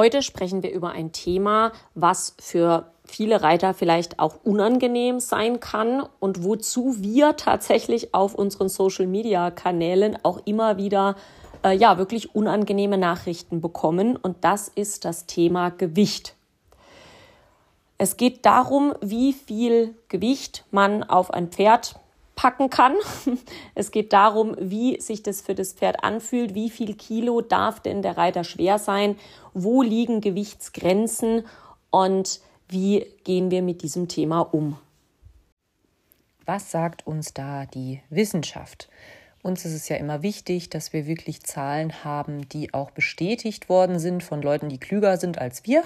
Heute sprechen wir über ein Thema, was für viele Reiter vielleicht auch unangenehm sein kann und wozu wir tatsächlich auf unseren Social-Media-Kanälen auch immer wieder äh, ja wirklich unangenehme Nachrichten bekommen und das ist das Thema Gewicht. Es geht darum, wie viel Gewicht man auf ein Pferd packen kann. Es geht darum, wie sich das für das Pferd anfühlt, wie viel Kilo darf denn der Reiter schwer sein, wo liegen Gewichtsgrenzen und wie gehen wir mit diesem Thema um. Was sagt uns da die Wissenschaft? Uns ist es ja immer wichtig, dass wir wirklich Zahlen haben, die auch bestätigt worden sind von Leuten, die klüger sind als wir,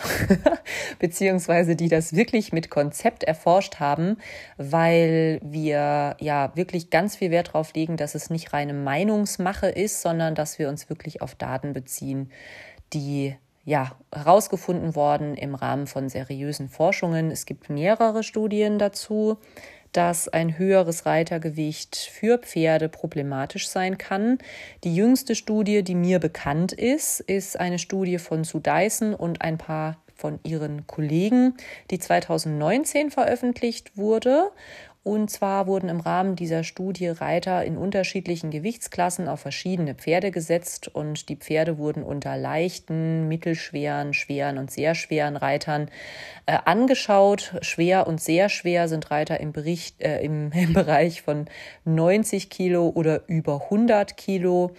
beziehungsweise die das wirklich mit Konzept erforscht haben, weil wir ja wirklich ganz viel Wert darauf legen, dass es nicht reine Meinungsmache ist, sondern dass wir uns wirklich auf Daten beziehen, die ja, herausgefunden worden im Rahmen von seriösen Forschungen. Es gibt mehrere Studien dazu dass ein höheres Reitergewicht für Pferde problematisch sein kann. Die jüngste Studie, die mir bekannt ist, ist eine Studie von Sue Dyson und ein paar von ihren Kollegen, die 2019 veröffentlicht wurde. Und zwar wurden im Rahmen dieser Studie Reiter in unterschiedlichen Gewichtsklassen auf verschiedene Pferde gesetzt und die Pferde wurden unter leichten, mittelschweren, schweren und sehr schweren Reitern äh, angeschaut. Schwer und sehr schwer sind Reiter im, Bericht, äh, im, im Bereich von 90 Kilo oder über 100 Kilo.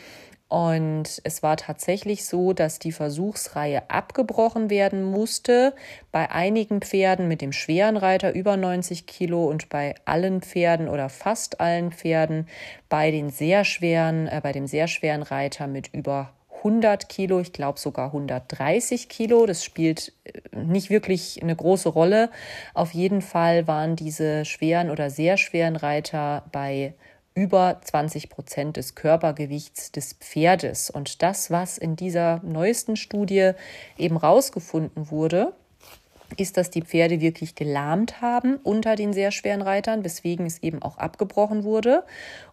Und es war tatsächlich so, dass die Versuchsreihe abgebrochen werden musste. Bei einigen Pferden mit dem schweren Reiter über 90 Kilo und bei allen Pferden oder fast allen Pferden bei den sehr schweren, äh, bei dem sehr schweren Reiter mit über 100 Kilo, ich glaube sogar 130 Kilo. Das spielt äh, nicht wirklich eine große Rolle. Auf jeden Fall waren diese schweren oder sehr schweren Reiter bei über 20 Prozent des Körpergewichts des Pferdes. Und das, was in dieser neuesten Studie eben rausgefunden wurde, ist, dass die Pferde wirklich gelahmt haben unter den sehr schweren Reitern, weswegen es eben auch abgebrochen wurde.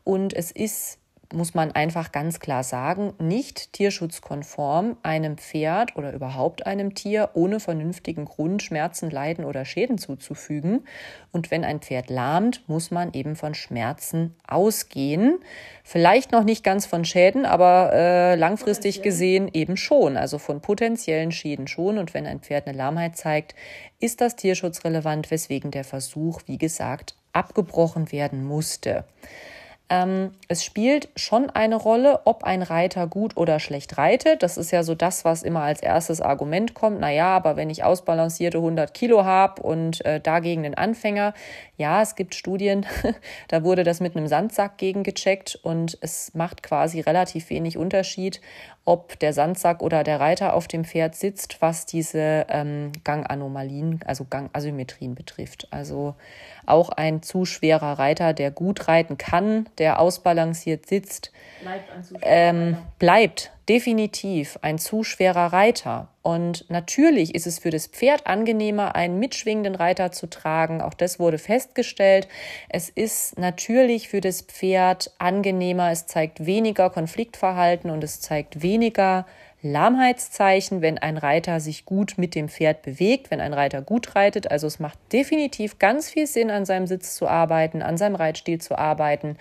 Und es ist muss man einfach ganz klar sagen, nicht tierschutzkonform einem Pferd oder überhaupt einem Tier ohne vernünftigen Grund Schmerzen, Leiden oder Schäden zuzufügen. Und wenn ein Pferd lahmt, muss man eben von Schmerzen ausgehen. Vielleicht noch nicht ganz von Schäden, aber äh, langfristig gesehen eben schon. Also von potenziellen Schäden schon. Und wenn ein Pferd eine Lahmheit zeigt, ist das tierschutzrelevant, weswegen der Versuch, wie gesagt, abgebrochen werden musste. Ähm, es spielt schon eine Rolle, ob ein Reiter gut oder schlecht reitet. Das ist ja so das, was immer als erstes Argument kommt. Naja, aber wenn ich ausbalancierte 100 Kilo habe und äh, dagegen den Anfänger, ja, es gibt Studien, da wurde das mit einem Sandsack gegengecheckt und es macht quasi relativ wenig Unterschied, ob der Sandsack oder der Reiter auf dem Pferd sitzt, was diese ähm, Ganganomalien, also Gangasymmetrien betrifft. Also auch ein zu schwerer Reiter, der gut reiten kann, der ausbalanciert sitzt, bleibt, ähm, bleibt definitiv ein zu schwerer Reiter. Und natürlich ist es für das Pferd angenehmer, einen mitschwingenden Reiter zu tragen. Auch das wurde festgestellt. Es ist natürlich für das Pferd angenehmer. Es zeigt weniger Konfliktverhalten und es zeigt weniger Lahmheitszeichen, wenn ein Reiter sich gut mit dem Pferd bewegt, wenn ein Reiter gut reitet. Also es macht definitiv ganz viel Sinn, an seinem Sitz zu arbeiten, an seinem Reitstil zu arbeiten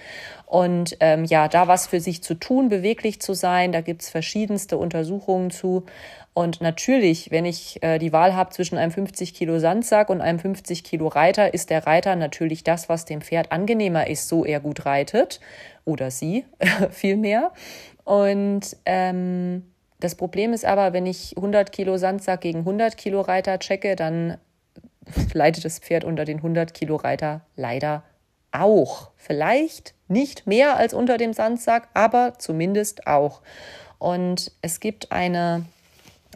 und ähm, ja, da was für sich zu tun, beweglich zu sein. Da gibt's verschiedenste Untersuchungen zu. Und natürlich, wenn ich äh, die Wahl habe zwischen einem 50 Kilo Sandsack und einem 50 Kilo Reiter, ist der Reiter natürlich das, was dem Pferd angenehmer ist, so er gut reitet. Oder sie vielmehr. Und ähm, das Problem ist aber, wenn ich 100 Kilo Sandsack gegen 100 Kilo Reiter checke, dann leidet das Pferd unter den 100 Kilo Reiter leider auch. Vielleicht nicht mehr als unter dem Sandsack, aber zumindest auch. Und es gibt eine,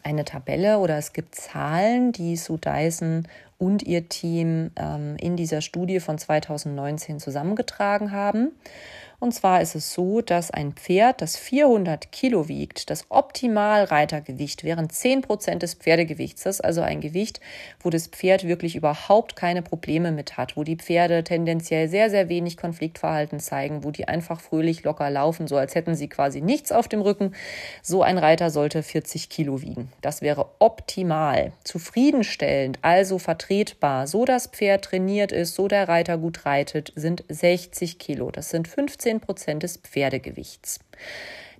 eine Tabelle oder es gibt Zahlen, die Sue Dyson und ihr Team ähm, in dieser Studie von 2019 zusammengetragen haben. Und zwar ist es so, dass ein Pferd, das 400 Kilo wiegt, das Optimalreitergewicht wären 10 Prozent des Pferdegewichts. Das ist also ein Gewicht, wo das Pferd wirklich überhaupt keine Probleme mit hat, wo die Pferde tendenziell sehr, sehr wenig Konfliktverhalten zeigen, wo die einfach fröhlich locker laufen, so als hätten sie quasi nichts auf dem Rücken. So ein Reiter sollte 40 Kilo wiegen. Das wäre optimal, zufriedenstellend, also vertretbar, so das Pferd trainiert ist, so der Reiter gut reitet, sind 60 Kilo. Das sind 15 Prozent des Pferdegewichts.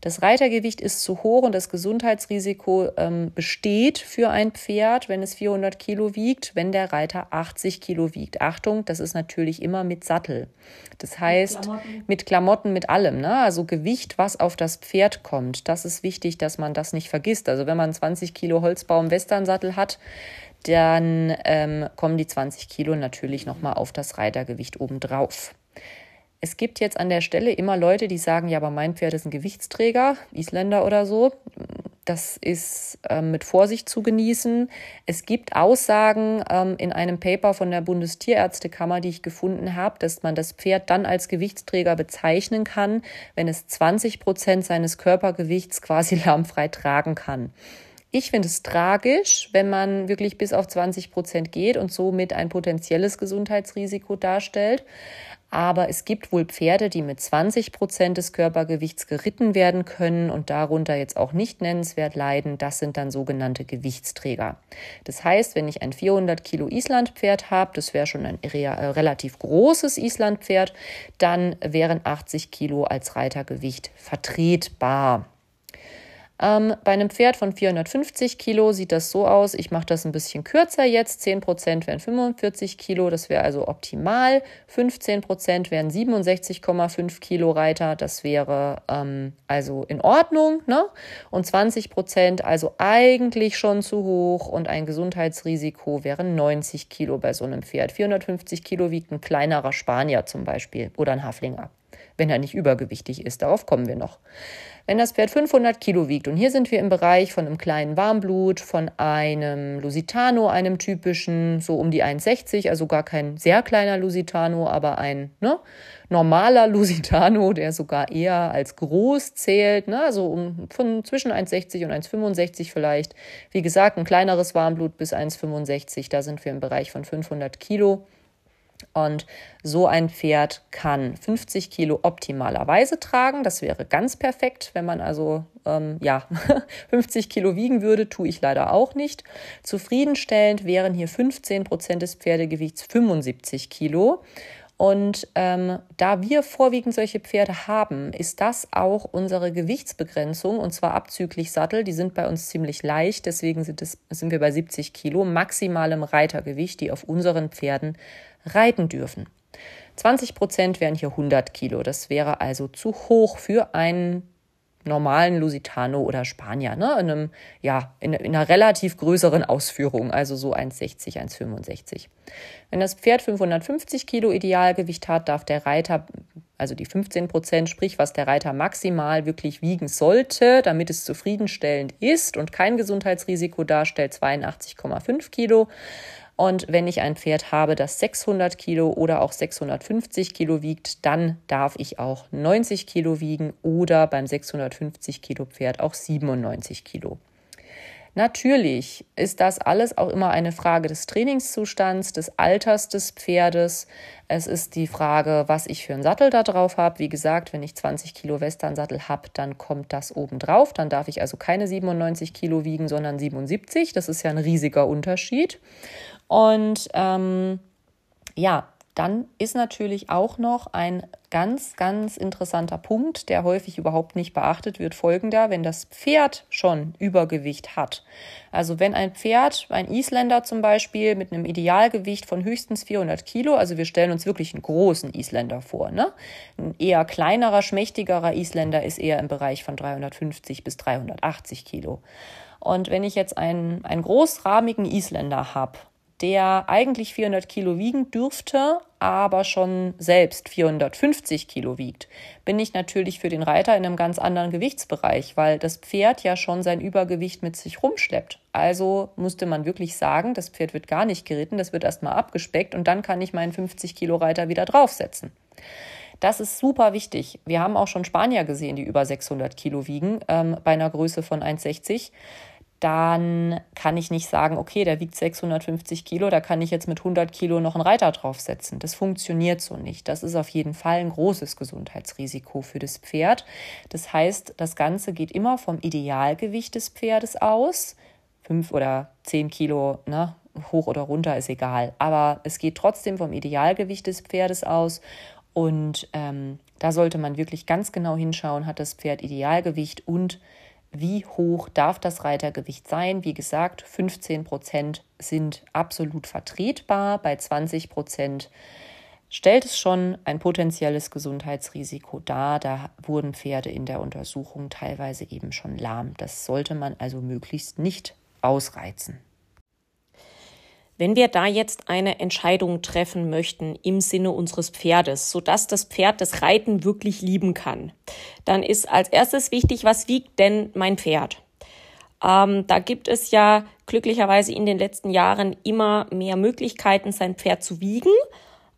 Das Reitergewicht ist zu hoch und das Gesundheitsrisiko ähm, besteht für ein Pferd, wenn es 400 Kilo wiegt, wenn der Reiter 80 Kilo wiegt. Achtung, das ist natürlich immer mit Sattel. Das heißt, mit Klamotten, mit, Klamotten, mit allem. Ne? Also Gewicht, was auf das Pferd kommt. Das ist wichtig, dass man das nicht vergisst. Also wenn man 20 Kilo Holzbaum-Westernsattel hat, dann ähm, kommen die 20 Kilo natürlich nochmal auf das Reitergewicht obendrauf. Es gibt jetzt an der Stelle immer Leute, die sagen, ja, aber mein Pferd ist ein Gewichtsträger, Isländer oder so. Das ist ähm, mit Vorsicht zu genießen. Es gibt Aussagen ähm, in einem Paper von der Bundestierärztekammer, die ich gefunden habe, dass man das Pferd dann als Gewichtsträger bezeichnen kann, wenn es 20 Prozent seines Körpergewichts quasi lahmfrei tragen kann. Ich finde es tragisch, wenn man wirklich bis auf 20 Prozent geht und somit ein potenzielles Gesundheitsrisiko darstellt. Aber es gibt wohl Pferde, die mit 20 Prozent des Körpergewichts geritten werden können und darunter jetzt auch nicht nennenswert leiden. Das sind dann sogenannte Gewichtsträger. Das heißt, wenn ich ein 400 Kilo Islandpferd habe, das wäre schon ein äh, relativ großes Islandpferd, dann wären 80 Kilo als Reitergewicht vertretbar. Ähm, bei einem Pferd von 450 Kilo sieht das so aus. Ich mache das ein bisschen kürzer jetzt. 10 Prozent wären 45 Kilo, das wäre also optimal. 15 Prozent wären 67,5 Kilo Reiter, das wäre ähm, also in Ordnung. Ne? Und 20 Prozent also eigentlich schon zu hoch und ein Gesundheitsrisiko wären 90 Kilo bei so einem Pferd. 450 Kilo wiegt ein kleinerer Spanier zum Beispiel oder ein Haflinger, wenn er nicht übergewichtig ist. Darauf kommen wir noch. Wenn das Pferd 500 Kilo wiegt, und hier sind wir im Bereich von einem kleinen Warmblut, von einem Lusitano, einem typischen, so um die 1,60, also gar kein sehr kleiner Lusitano, aber ein ne, normaler Lusitano, der sogar eher als groß zählt, ne, also um, von zwischen 1,60 und 1,65 vielleicht. Wie gesagt, ein kleineres Warmblut bis 1,65, da sind wir im Bereich von 500 Kilo. Und so ein Pferd kann 50 Kilo optimalerweise tragen. Das wäre ganz perfekt, wenn man also ähm, ja 50 Kilo wiegen würde, tue ich leider auch nicht. Zufriedenstellend wären hier 15 Prozent des Pferdegewichts 75 Kilo. Und ähm, da wir vorwiegend solche Pferde haben, ist das auch unsere Gewichtsbegrenzung und zwar abzüglich Sattel. Die sind bei uns ziemlich leicht, deswegen sind, es, sind wir bei 70 Kilo maximalem Reitergewicht, die auf unseren Pferden reiten dürfen. 20 Prozent wären hier 100 Kilo. Das wäre also zu hoch für einen normalen Lusitano oder Spanier, ne? in, einem, ja, in, in einer relativ größeren Ausführung, also so 1,60, 1,65. Wenn das Pferd 550 Kilo Idealgewicht hat, darf der Reiter, also die 15 Prozent, sprich was der Reiter maximal wirklich wiegen sollte, damit es zufriedenstellend ist und kein Gesundheitsrisiko darstellt, 82,5 Kilo. Und wenn ich ein Pferd habe, das 600 Kilo oder auch 650 Kilo wiegt, dann darf ich auch 90 Kilo wiegen oder beim 650 Kilo Pferd auch 97 Kilo. Natürlich ist das alles auch immer eine Frage des Trainingszustands, des Alters des Pferdes. Es ist die Frage, was ich für einen Sattel da drauf habe. Wie gesagt, wenn ich 20 Kilo Westernsattel habe, dann kommt das oben drauf. Dann darf ich also keine 97 Kilo wiegen, sondern 77. Das ist ja ein riesiger Unterschied. Und ähm, ja, dann ist natürlich auch noch ein ganz, ganz interessanter Punkt, der häufig überhaupt nicht beachtet wird, folgender, wenn das Pferd schon Übergewicht hat. Also wenn ein Pferd, ein Isländer zum Beispiel, mit einem Idealgewicht von höchstens 400 Kilo, also wir stellen uns wirklich einen großen Isländer vor, ne? Ein eher kleinerer, schmächtigerer Isländer ist eher im Bereich von 350 bis 380 Kilo. Und wenn ich jetzt einen, einen großrahmigen Isländer habe, der eigentlich 400 Kilo wiegen dürfte, aber schon selbst 450 Kilo wiegt, bin ich natürlich für den Reiter in einem ganz anderen Gewichtsbereich, weil das Pferd ja schon sein Übergewicht mit sich rumschleppt. Also musste man wirklich sagen, das Pferd wird gar nicht geritten, das wird erstmal abgespeckt und dann kann ich meinen 50 Kilo Reiter wieder draufsetzen. Das ist super wichtig. Wir haben auch schon Spanier gesehen, die über 600 Kilo wiegen, ähm, bei einer Größe von 1,60 dann kann ich nicht sagen, okay, der wiegt 650 Kilo, da kann ich jetzt mit 100 Kilo noch einen Reiter draufsetzen. Das funktioniert so nicht. Das ist auf jeden Fall ein großes Gesundheitsrisiko für das Pferd. Das heißt, das Ganze geht immer vom Idealgewicht des Pferdes aus. Fünf oder zehn Kilo, ne, hoch oder runter ist egal. Aber es geht trotzdem vom Idealgewicht des Pferdes aus. Und ähm, da sollte man wirklich ganz genau hinschauen, hat das Pferd Idealgewicht und wie hoch darf das Reitergewicht sein? Wie gesagt, 15 Prozent sind absolut vertretbar. Bei 20 Prozent stellt es schon ein potenzielles Gesundheitsrisiko dar. Da wurden Pferde in der Untersuchung teilweise eben schon lahm. Das sollte man also möglichst nicht ausreizen. Wenn wir da jetzt eine Entscheidung treffen möchten im Sinne unseres Pferdes, sodass das Pferd das Reiten wirklich lieben kann, dann ist als erstes wichtig, was wiegt denn mein Pferd? Ähm, da gibt es ja glücklicherweise in den letzten Jahren immer mehr Möglichkeiten, sein Pferd zu wiegen.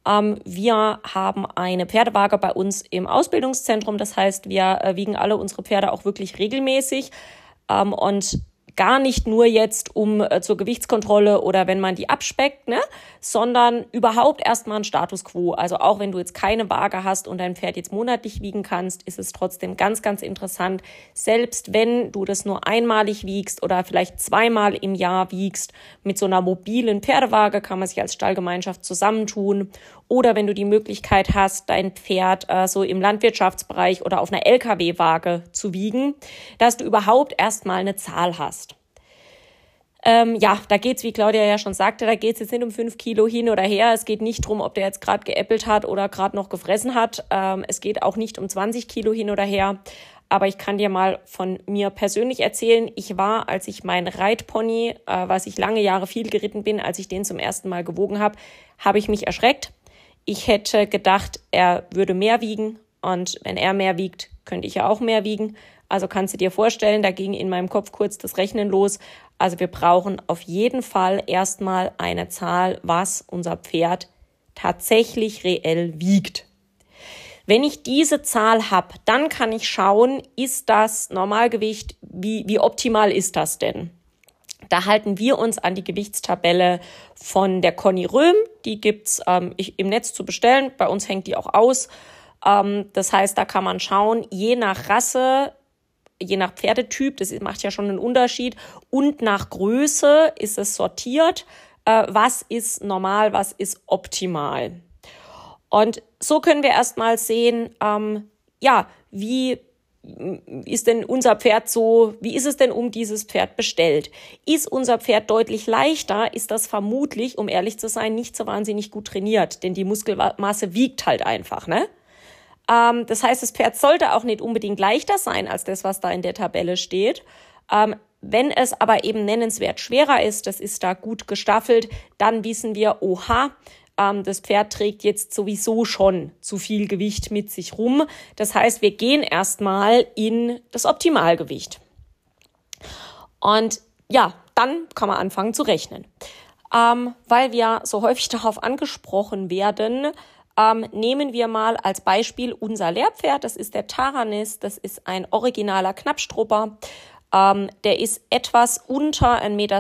Ähm, wir haben eine Pferdewaage bei uns im Ausbildungszentrum. Das heißt, wir äh, wiegen alle unsere Pferde auch wirklich regelmäßig. Ähm, und gar nicht nur jetzt um äh, zur Gewichtskontrolle oder wenn man die abspeckt, ne, sondern überhaupt erstmal ein Status quo. Also auch wenn du jetzt keine Waage hast und dein Pferd jetzt monatlich wiegen kannst, ist es trotzdem ganz, ganz interessant, selbst wenn du das nur einmalig wiegst oder vielleicht zweimal im Jahr wiegst, mit so einer mobilen Pferdewaage kann man sich als Stallgemeinschaft zusammentun oder wenn du die Möglichkeit hast, dein Pferd äh, so im Landwirtschaftsbereich oder auf einer Lkw-Waage zu wiegen, dass du überhaupt erstmal eine Zahl hast. Ähm, ja, da geht's, wie Claudia ja schon sagte, da geht's jetzt nicht um fünf Kilo hin oder her. Es geht nicht drum, ob der jetzt gerade geäppelt hat oder gerade noch gefressen hat. Ähm, es geht auch nicht um 20 Kilo hin oder her. Aber ich kann dir mal von mir persönlich erzählen, ich war, als ich mein Reitpony, äh, was ich lange Jahre viel geritten bin, als ich den zum ersten Mal gewogen habe, habe ich mich erschreckt. Ich hätte gedacht, er würde mehr wiegen und wenn er mehr wiegt, könnte ich ja auch mehr wiegen. Also kannst du dir vorstellen, da ging in meinem Kopf kurz das Rechnen los. Also wir brauchen auf jeden Fall erstmal eine Zahl, was unser Pferd tatsächlich reell wiegt. Wenn ich diese Zahl habe, dann kann ich schauen, ist das Normalgewicht, wie, wie optimal ist das denn? Da halten wir uns an die Gewichtstabelle von der Conny Röhm. Die gibt's ähm, im Netz zu bestellen. Bei uns hängt die auch aus. Ähm, das heißt, da kann man schauen, je nach Rasse, je nach Pferdetyp, das macht ja schon einen Unterschied, und nach Größe ist es sortiert. Äh, was ist normal, was ist optimal? Und so können wir erstmal sehen, ähm, ja, wie ist denn unser Pferd so, wie ist es denn um dieses Pferd bestellt? Ist unser Pferd deutlich leichter, ist das vermutlich, um ehrlich zu sein, nicht so wahnsinnig gut trainiert, denn die Muskelmasse wiegt halt einfach, ne? Ähm, das heißt, das Pferd sollte auch nicht unbedingt leichter sein als das, was da in der Tabelle steht. Ähm, wenn es aber eben nennenswert schwerer ist, das ist da gut gestaffelt, dann wissen wir, oha, ähm, das Pferd trägt jetzt sowieso schon zu viel Gewicht mit sich rum. Das heißt, wir gehen erstmal in das Optimalgewicht. Und ja, dann kann man anfangen zu rechnen. Ähm, weil wir so häufig darauf angesprochen werden, ähm, nehmen wir mal als Beispiel unser Lehrpferd. Das ist der Taranis. Das ist ein originaler Knappstrupper. Ähm, der ist etwas unter 1,60 Meter,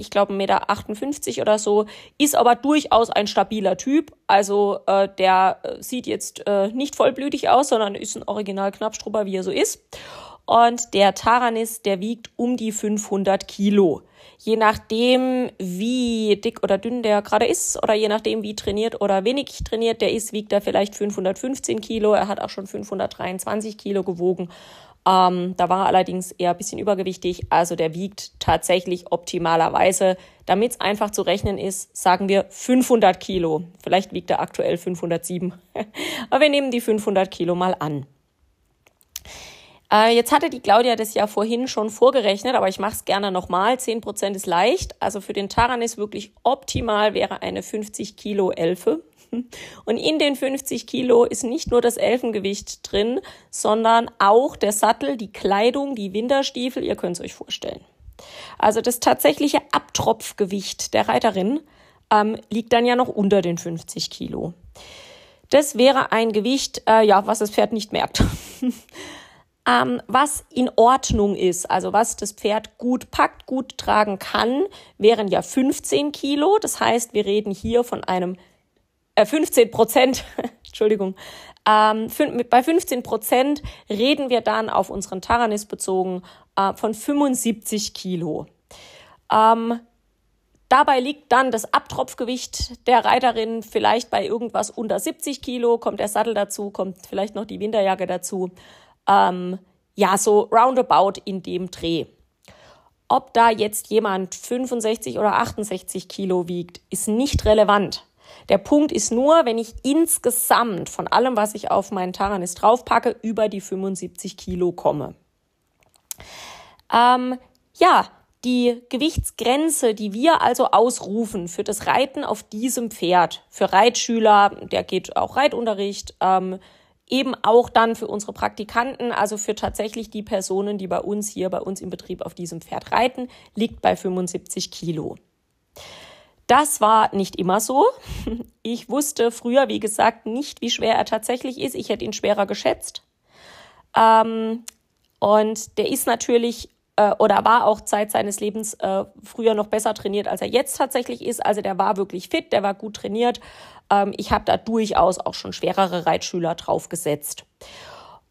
ich glaube 1,58 Meter oder so, ist aber durchaus ein stabiler Typ. Also äh, der äh, sieht jetzt äh, nicht vollblütig aus, sondern ist ein Original Knappstrupper, wie er so ist. Und der Taranis, der wiegt um die 500 Kilo. Je nachdem, wie dick oder dünn der gerade ist oder je nachdem, wie trainiert oder wenig trainiert der ist, wiegt er vielleicht 515 Kilo. Er hat auch schon 523 Kilo gewogen. Ähm, da war er allerdings eher ein bisschen übergewichtig. Also der wiegt tatsächlich optimalerweise, damit es einfach zu rechnen ist, sagen wir 500 Kilo. Vielleicht wiegt er aktuell 507. Aber wir nehmen die 500 Kilo mal an. Äh, jetzt hatte die Claudia das ja vorhin schon vorgerechnet, aber ich mache es gerne nochmal. 10% ist leicht. Also für den Taran ist wirklich optimal wäre eine 50 Kilo Elfe. Und in den 50 Kilo ist nicht nur das Elfengewicht drin, sondern auch der Sattel, die Kleidung, die Winterstiefel. Ihr könnt es euch vorstellen. Also das tatsächliche Abtropfgewicht der Reiterin ähm, liegt dann ja noch unter den 50 Kilo. Das wäre ein Gewicht, äh, ja, was das Pferd nicht merkt. ähm, was in Ordnung ist, also was das Pferd gut packt, gut tragen kann, wären ja 15 Kilo. Das heißt, wir reden hier von einem äh, 15 Prozent, Entschuldigung, ähm, bei 15 Prozent reden wir dann auf unseren Taranis bezogen äh, von 75 Kilo. Ähm, Dabei liegt dann das Abtropfgewicht der Reiterin vielleicht bei irgendwas unter 70 Kilo, kommt der Sattel dazu, kommt vielleicht noch die Winterjacke dazu. Ähm, ja, so roundabout in dem Dreh. Ob da jetzt jemand 65 oder 68 Kilo wiegt, ist nicht relevant. Der Punkt ist nur, wenn ich insgesamt von allem, was ich auf meinen Taranis draufpacke, über die 75 Kilo komme. Ähm, ja, die Gewichtsgrenze, die wir also ausrufen für das Reiten auf diesem Pferd, für Reitschüler, der geht auch Reitunterricht, ähm, eben auch dann für unsere Praktikanten, also für tatsächlich die Personen, die bei uns hier, bei uns im Betrieb auf diesem Pferd reiten, liegt bei 75 Kilo. Das war nicht immer so. Ich wusste früher, wie gesagt, nicht, wie schwer er tatsächlich ist. Ich hätte ihn schwerer geschätzt. Ähm, und der ist natürlich äh, oder war auch Zeit seines Lebens äh, früher noch besser trainiert, als er jetzt tatsächlich ist. Also der war wirklich fit, der war gut trainiert. Ähm, ich habe da durchaus auch schon schwerere Reitschüler draufgesetzt.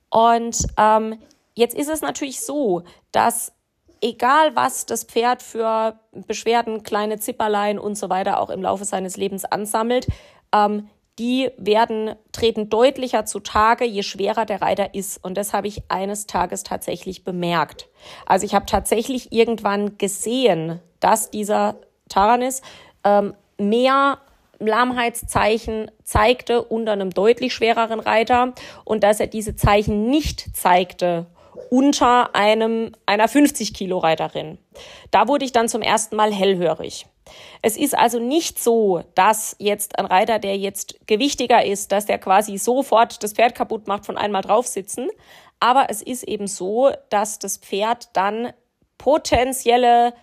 Und ähm, jetzt ist es natürlich so, dass egal was das Pferd für Beschwerden, kleine Zipperlein und so weiter auch im Laufe seines Lebens ansammelt, ähm, die werden, treten deutlicher zutage, je schwerer der Reiter ist. Und das habe ich eines Tages tatsächlich bemerkt. Also ich habe tatsächlich irgendwann gesehen, dass dieser Taranis ähm, mehr Lahmheitszeichen zeigte unter einem deutlich schwereren Reiter und dass er diese Zeichen nicht zeigte unter einem, einer 50 Kilo Reiterin. Da wurde ich dann zum ersten Mal hellhörig. Es ist also nicht so, dass jetzt ein Reiter, der jetzt gewichtiger ist, dass der quasi sofort das Pferd kaputt macht von einmal draufsitzen. Aber es ist eben so, dass das Pferd dann potenzielle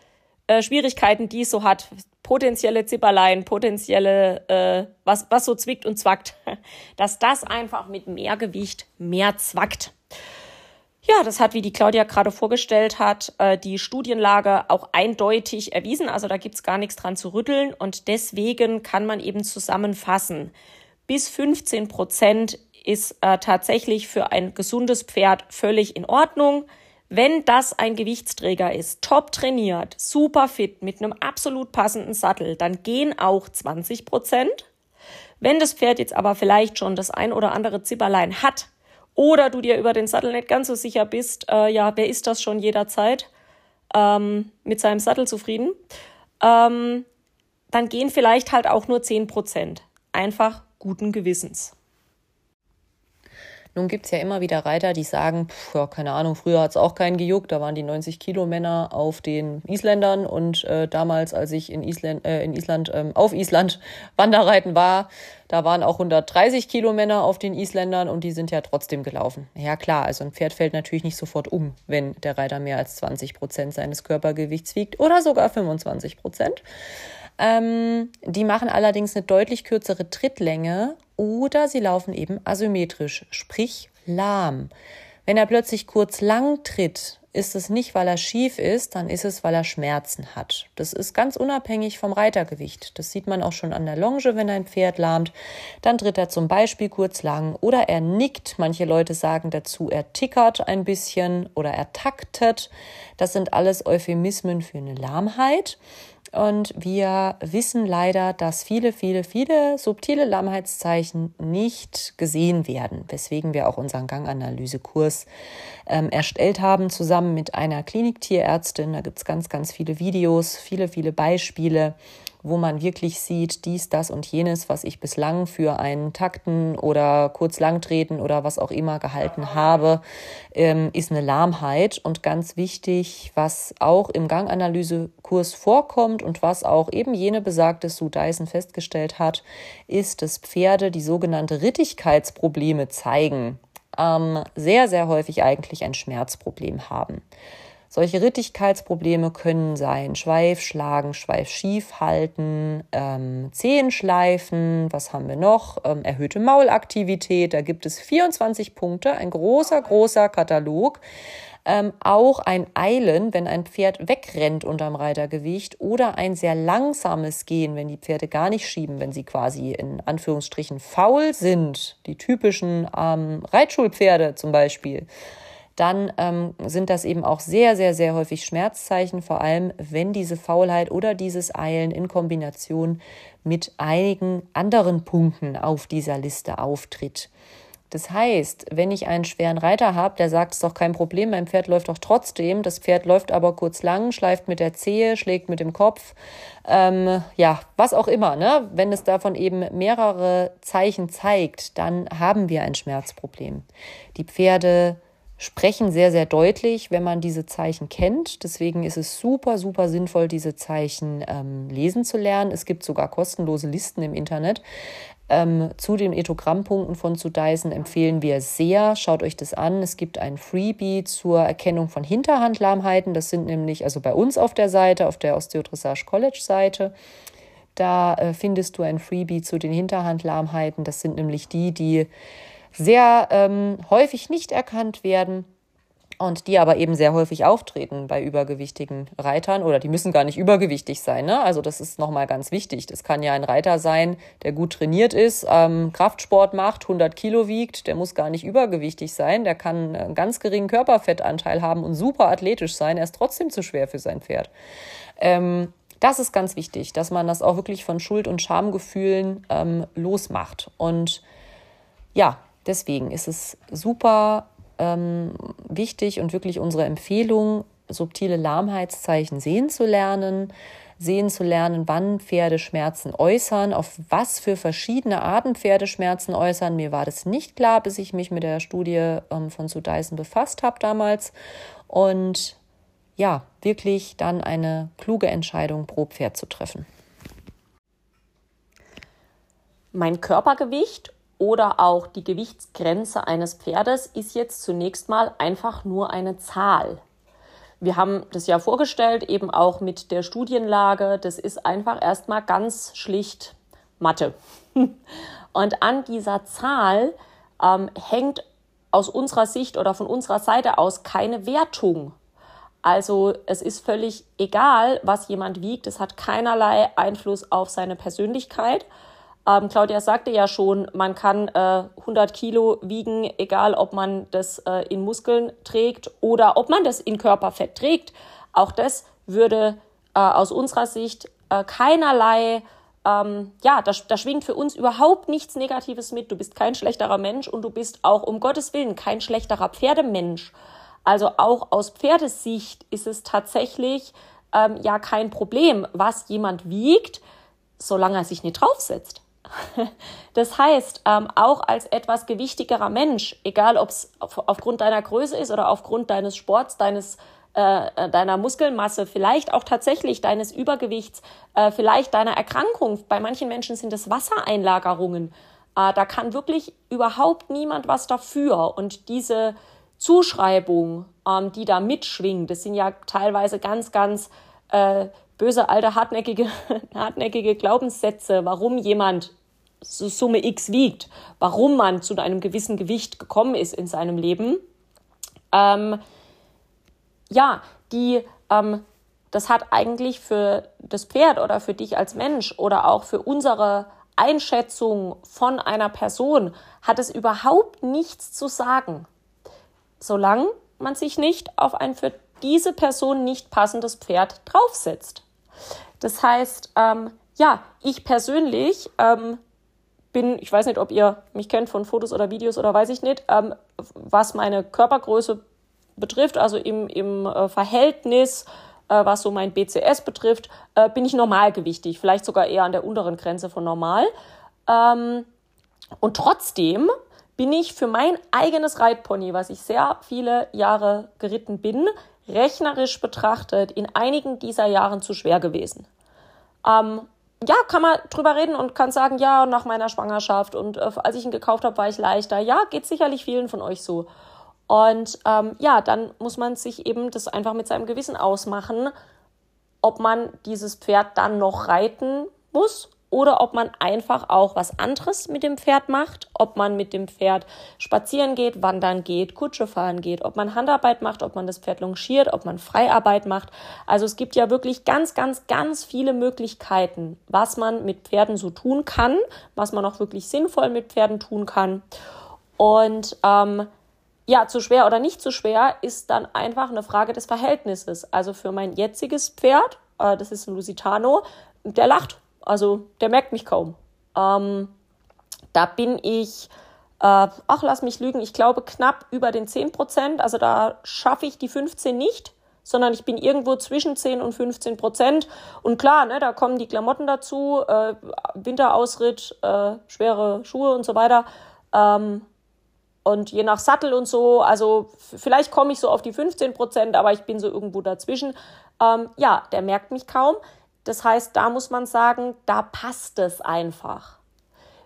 äh, Schwierigkeiten, die es so hat, potenzielle Zipperlein, potenzielle, äh, was, was so zwickt und zwackt, dass das einfach mit mehr Gewicht mehr zwackt. Ja, das hat, wie die Claudia gerade vorgestellt hat, äh, die Studienlage auch eindeutig erwiesen. Also da gibt's gar nichts dran zu rütteln. Und deswegen kann man eben zusammenfassen. Bis 15 Prozent ist äh, tatsächlich für ein gesundes Pferd völlig in Ordnung. Wenn das ein Gewichtsträger ist, top trainiert, super fit, mit einem absolut passenden Sattel, dann gehen auch 20 Prozent. Wenn das Pferd jetzt aber vielleicht schon das ein oder andere Zipperlein hat, oder du dir über den Sattel nicht ganz so sicher bist, äh, ja, wer ist das schon jederzeit ähm, mit seinem Sattel zufrieden, ähm, dann gehen vielleicht halt auch nur 10 Prozent. Einfach guten Gewissens. Nun gibt es ja immer wieder Reiter, die sagen, pff, ja, keine Ahnung, früher hat es auch keinen gejuckt, da waren die 90 Kilo Männer auf den Isländern und äh, damals, als ich in Island, äh, in Island ähm, auf Island Wanderreiten war, da waren auch 130 Kilo Männer auf den Isländern und die sind ja trotzdem gelaufen. Ja klar, also ein Pferd fällt natürlich nicht sofort um, wenn der Reiter mehr als 20 Prozent seines Körpergewichts wiegt oder sogar 25 Prozent. Ähm, die machen allerdings eine deutlich kürzere Trittlänge oder sie laufen eben asymmetrisch, sprich lahm. Wenn er plötzlich kurz lang tritt, ist es nicht, weil er schief ist, dann ist es, weil er Schmerzen hat. Das ist ganz unabhängig vom Reitergewicht. Das sieht man auch schon an der Longe, wenn ein Pferd lahmt. Dann tritt er zum Beispiel kurz lang oder er nickt. Manche Leute sagen dazu, er tickert ein bisschen oder er taktet. Das sind alles Euphemismen für eine Lahmheit. Und wir wissen leider, dass viele, viele, viele subtile Lahmheitszeichen nicht gesehen werden, weswegen wir auch unseren Ganganalysekurs ähm, erstellt haben, zusammen mit einer Kliniktierärztin. Da gibt es ganz, ganz viele Videos, viele, viele Beispiele wo man wirklich sieht, dies, das und jenes, was ich bislang für einen Takten oder kurz langtreten oder was auch immer gehalten habe, ähm, ist eine Lahmheit. Und ganz wichtig, was auch im Ganganalysekurs vorkommt und was auch eben jene besagte Sue Dyson festgestellt hat, ist, dass Pferde die sogenannte Rittigkeitsprobleme zeigen, ähm, sehr, sehr häufig eigentlich ein Schmerzproblem haben. Solche Rittigkeitsprobleme können sein Schweif schlagen, Schweif schief halten, ähm, Zehenschleifen, was haben wir noch? Ähm, erhöhte Maulaktivität, da gibt es 24 Punkte, ein großer, großer Katalog. Ähm, auch ein Eilen, wenn ein Pferd wegrennt unterm Reitergewicht oder ein sehr langsames Gehen, wenn die Pferde gar nicht schieben, wenn sie quasi in Anführungsstrichen faul sind, die typischen ähm, Reitschulpferde zum Beispiel dann ähm, sind das eben auch sehr, sehr, sehr häufig Schmerzzeichen, vor allem wenn diese Faulheit oder dieses Eilen in Kombination mit einigen anderen Punkten auf dieser Liste auftritt. Das heißt, wenn ich einen schweren Reiter habe, der sagt, es ist doch kein Problem, mein Pferd läuft doch trotzdem, das Pferd läuft aber kurz lang, schleift mit der Zehe, schlägt mit dem Kopf, ähm, ja, was auch immer, ne? Wenn es davon eben mehrere Zeichen zeigt, dann haben wir ein Schmerzproblem. Die Pferde sprechen sehr, sehr deutlich, wenn man diese Zeichen kennt. Deswegen ist es super, super sinnvoll, diese Zeichen ähm, lesen zu lernen. Es gibt sogar kostenlose Listen im Internet. Ähm, zu den Ethogrammpunkten von zu Dyson empfehlen wir sehr, schaut euch das an. Es gibt ein Freebie zur Erkennung von Hinterhandlahmheiten. Das sind nämlich, also bei uns auf der Seite, auf der Osteodressage College Seite, da äh, findest du ein Freebie zu den Hinterhandlahmheiten. Das sind nämlich die, die sehr ähm, häufig nicht erkannt werden und die aber eben sehr häufig auftreten bei übergewichtigen Reitern oder die müssen gar nicht übergewichtig sein. Ne? Also das ist nochmal ganz wichtig. Das kann ja ein Reiter sein, der gut trainiert ist, ähm, Kraftsport macht, 100 Kilo wiegt, der muss gar nicht übergewichtig sein, der kann einen ganz geringen Körperfettanteil haben und super athletisch sein, er ist trotzdem zu schwer für sein Pferd. Ähm, das ist ganz wichtig, dass man das auch wirklich von Schuld- und Schamgefühlen ähm, losmacht. Und ja, Deswegen ist es super ähm, wichtig und wirklich unsere Empfehlung, subtile Lahmheitszeichen sehen zu lernen, sehen zu lernen, wann Pferde Schmerzen äußern, auf was für verschiedene Arten Pferde Schmerzen äußern. Mir war das nicht klar, bis ich mich mit der Studie ähm, von Sue Dyson befasst habe damals. Und ja, wirklich dann eine kluge Entscheidung pro Pferd zu treffen. Mein Körpergewicht oder auch die Gewichtsgrenze eines Pferdes ist jetzt zunächst mal einfach nur eine Zahl. Wir haben das ja vorgestellt, eben auch mit der Studienlage. Das ist einfach erstmal ganz schlicht Mathe. Und an dieser Zahl ähm, hängt aus unserer Sicht oder von unserer Seite aus keine Wertung. Also es ist völlig egal, was jemand wiegt. Es hat keinerlei Einfluss auf seine Persönlichkeit ähm, Claudia sagte ja schon, man kann äh, 100 Kilo wiegen, egal ob man das äh, in Muskeln trägt oder ob man das in Körperfett trägt. Auch das würde äh, aus unserer Sicht äh, keinerlei, ähm, ja, da, da schwingt für uns überhaupt nichts Negatives mit. Du bist kein schlechterer Mensch und du bist auch um Gottes Willen kein schlechterer Pferdemensch. Also auch aus Pferdesicht ist es tatsächlich ähm, ja kein Problem, was jemand wiegt, solange er sich nicht draufsetzt. Das heißt, ähm, auch als etwas gewichtigerer Mensch, egal ob es auf, aufgrund deiner Größe ist oder aufgrund deines Sports, deines äh, äh, deiner Muskelmasse, vielleicht auch tatsächlich deines Übergewichts, äh, vielleicht deiner Erkrankung. Bei manchen Menschen sind es Wassereinlagerungen. Äh, da kann wirklich überhaupt niemand was dafür. Und diese Zuschreibung, ähm, die da mitschwingt, das sind ja teilweise ganz, ganz äh, böse, alte, hartnäckige, hartnäckige Glaubenssätze, warum jemand Summe X wiegt, warum man zu einem gewissen Gewicht gekommen ist in seinem Leben. Ähm, ja, die, ähm, das hat eigentlich für das Pferd oder für dich als Mensch oder auch für unsere Einschätzung von einer Person hat es überhaupt nichts zu sagen, solange man sich nicht auf ein für diese Person nicht passendes Pferd draufsetzt. Das heißt, ähm, ja, ich persönlich ähm, bin, ich weiß nicht, ob ihr mich kennt von Fotos oder Videos oder weiß ich nicht, ähm, was meine Körpergröße betrifft, also im, im äh, Verhältnis, äh, was so mein BCS betrifft, äh, bin ich normalgewichtig, vielleicht sogar eher an der unteren Grenze von normal. Ähm, und trotzdem bin ich für mein eigenes Reitpony, was ich sehr viele Jahre geritten bin, rechnerisch betrachtet in einigen dieser Jahren zu schwer gewesen. Ähm, ja, kann man drüber reden und kann sagen, ja, nach meiner Schwangerschaft und äh, als ich ihn gekauft habe, war ich leichter. Ja, geht sicherlich vielen von euch so. Und ähm, ja, dann muss man sich eben das einfach mit seinem Gewissen ausmachen, ob man dieses Pferd dann noch reiten muss oder ob man einfach auch was anderes mit dem Pferd macht, ob man mit dem Pferd spazieren geht, wandern geht, Kutsche fahren geht, ob man Handarbeit macht, ob man das Pferd longiert, ob man Freiarbeit macht. Also es gibt ja wirklich ganz, ganz, ganz viele Möglichkeiten, was man mit Pferden so tun kann, was man auch wirklich sinnvoll mit Pferden tun kann. Und ähm, ja, zu schwer oder nicht zu schwer ist dann einfach eine Frage des Verhältnisses. Also für mein jetziges Pferd, äh, das ist ein Lusitano, der lacht also der merkt mich kaum. Ähm, da bin ich, äh, ach lass mich lügen, ich glaube knapp über den 10 Prozent. Also da schaffe ich die 15 nicht, sondern ich bin irgendwo zwischen 10 und 15 Prozent. Und klar, ne, da kommen die Klamotten dazu, äh, Winterausritt, äh, schwere Schuhe und so weiter. Ähm, und je nach Sattel und so, also vielleicht komme ich so auf die 15 Prozent, aber ich bin so irgendwo dazwischen. Ähm, ja, der merkt mich kaum. Das heißt, da muss man sagen, da passt es einfach.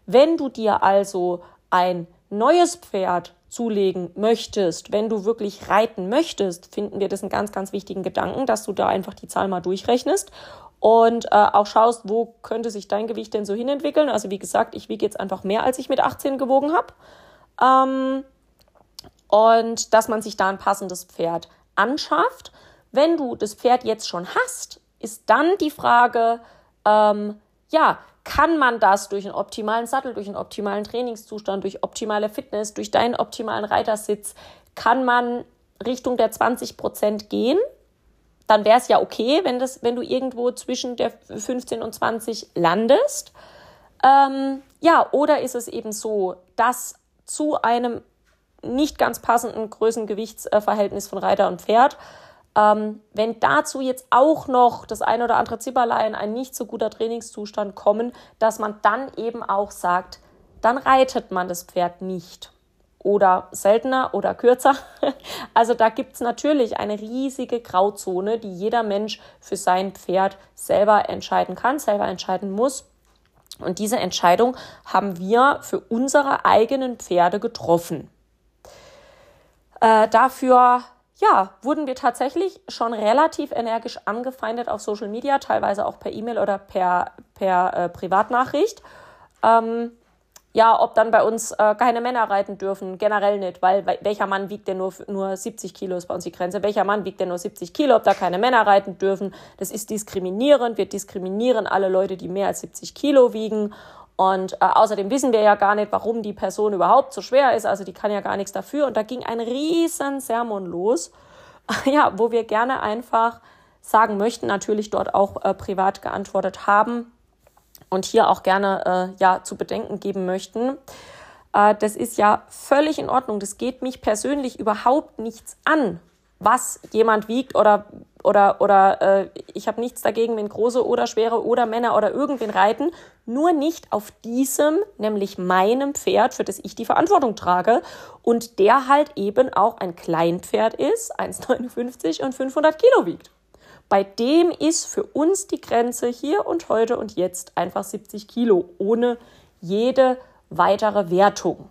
Wenn du dir also ein neues Pferd zulegen möchtest, wenn du wirklich reiten möchtest, finden wir das einen ganz, ganz wichtigen Gedanken, dass du da einfach die Zahl mal durchrechnest und äh, auch schaust, wo könnte sich dein Gewicht denn so hinentwickeln. Also wie gesagt, ich wiege jetzt einfach mehr, als ich mit 18 gewogen habe. Ähm, und dass man sich da ein passendes Pferd anschafft. Wenn du das Pferd jetzt schon hast, ist dann die Frage, ähm, ja, kann man das durch einen optimalen Sattel, durch einen optimalen Trainingszustand, durch optimale Fitness, durch deinen optimalen Reitersitz, kann man Richtung der 20 Prozent gehen? Dann wäre es ja okay, wenn, das, wenn du irgendwo zwischen der 15 und 20 landest. Ähm, ja, oder ist es eben so, dass zu einem nicht ganz passenden Größengewichtsverhältnis von Reiter und Pferd ähm, wenn dazu jetzt auch noch das ein oder andere Zipperlein, ein nicht so guter Trainingszustand kommen, dass man dann eben auch sagt, dann reitet man das Pferd nicht. Oder seltener oder kürzer. Also da gibt es natürlich eine riesige Grauzone, die jeder Mensch für sein Pferd selber entscheiden kann, selber entscheiden muss. Und diese Entscheidung haben wir für unsere eigenen Pferde getroffen. Äh, dafür ja, wurden wir tatsächlich schon relativ energisch angefeindet auf Social Media, teilweise auch per E-Mail oder per, per äh, Privatnachricht. Ähm, ja, ob dann bei uns äh, keine Männer reiten dürfen, generell nicht, weil welcher Mann wiegt denn nur, nur 70 Kilo, ist bei uns die Grenze. Welcher Mann wiegt denn nur 70 Kilo, ob da keine Männer reiten dürfen? Das ist diskriminierend. Wir diskriminieren alle Leute, die mehr als 70 Kilo wiegen. Und äh, außerdem wissen wir ja gar nicht, warum die Person überhaupt so schwer ist. Also die kann ja gar nichts dafür. Und da ging ein riesen Sermon los, ja, wo wir gerne einfach sagen möchten, natürlich dort auch äh, privat geantwortet haben und hier auch gerne äh, ja zu bedenken geben möchten. Äh, das ist ja völlig in Ordnung. Das geht mich persönlich überhaupt nichts an, was jemand wiegt oder oder oder äh, ich habe nichts dagegen, wenn große oder schwere oder Männer oder irgendwen reiten, nur nicht auf diesem, nämlich meinem Pferd, für das ich die Verantwortung trage und der halt eben auch ein Kleinpferd ist, 1,59 und 500 Kilo wiegt. Bei dem ist für uns die Grenze hier und heute und jetzt einfach 70 Kilo ohne jede weitere Wertung.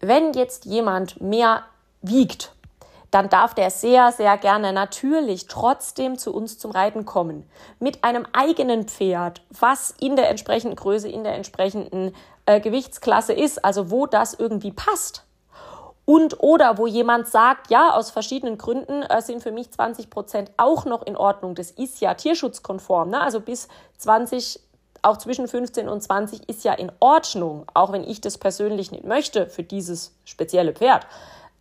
Wenn jetzt jemand mehr wiegt, dann darf der sehr, sehr gerne natürlich trotzdem zu uns zum Reiten kommen. Mit einem eigenen Pferd, was in der entsprechenden Größe, in der entsprechenden äh, Gewichtsklasse ist, also wo das irgendwie passt. Und oder wo jemand sagt, ja, aus verschiedenen Gründen äh, sind für mich 20 Prozent auch noch in Ordnung. Das ist ja tierschutzkonform. Ne? Also bis 20 auch zwischen 15 und 20 ist ja in Ordnung, auch wenn ich das persönlich nicht möchte für dieses spezielle Pferd.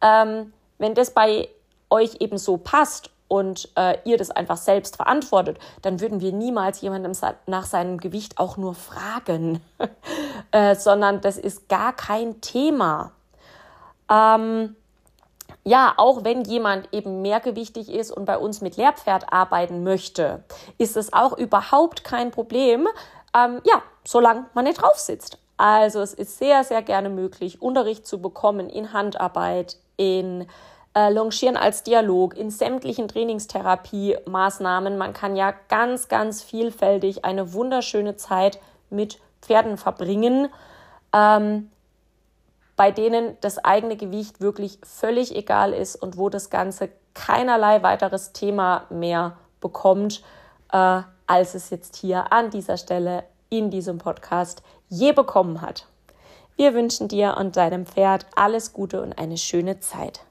Ähm, wenn das bei euch eben so passt und äh, ihr das einfach selbst verantwortet, dann würden wir niemals jemandem nach seinem Gewicht auch nur fragen, äh, sondern das ist gar kein Thema. Ähm, ja, auch wenn jemand eben mehrgewichtig ist und bei uns mit Lehrpferd arbeiten möchte, ist es auch überhaupt kein Problem, ähm, ja, solange man nicht drauf sitzt. Also es ist sehr, sehr gerne möglich, Unterricht zu bekommen in Handarbeit, in äh, Longieren als Dialog, in sämtlichen Trainingstherapie-Maßnahmen. Man kann ja ganz, ganz vielfältig eine wunderschöne Zeit mit Pferden verbringen. Ähm, bei denen das eigene Gewicht wirklich völlig egal ist und wo das Ganze keinerlei weiteres Thema mehr bekommt, äh, als es jetzt hier an dieser Stelle in diesem Podcast je bekommen hat. Wir wünschen dir und deinem Pferd alles Gute und eine schöne Zeit.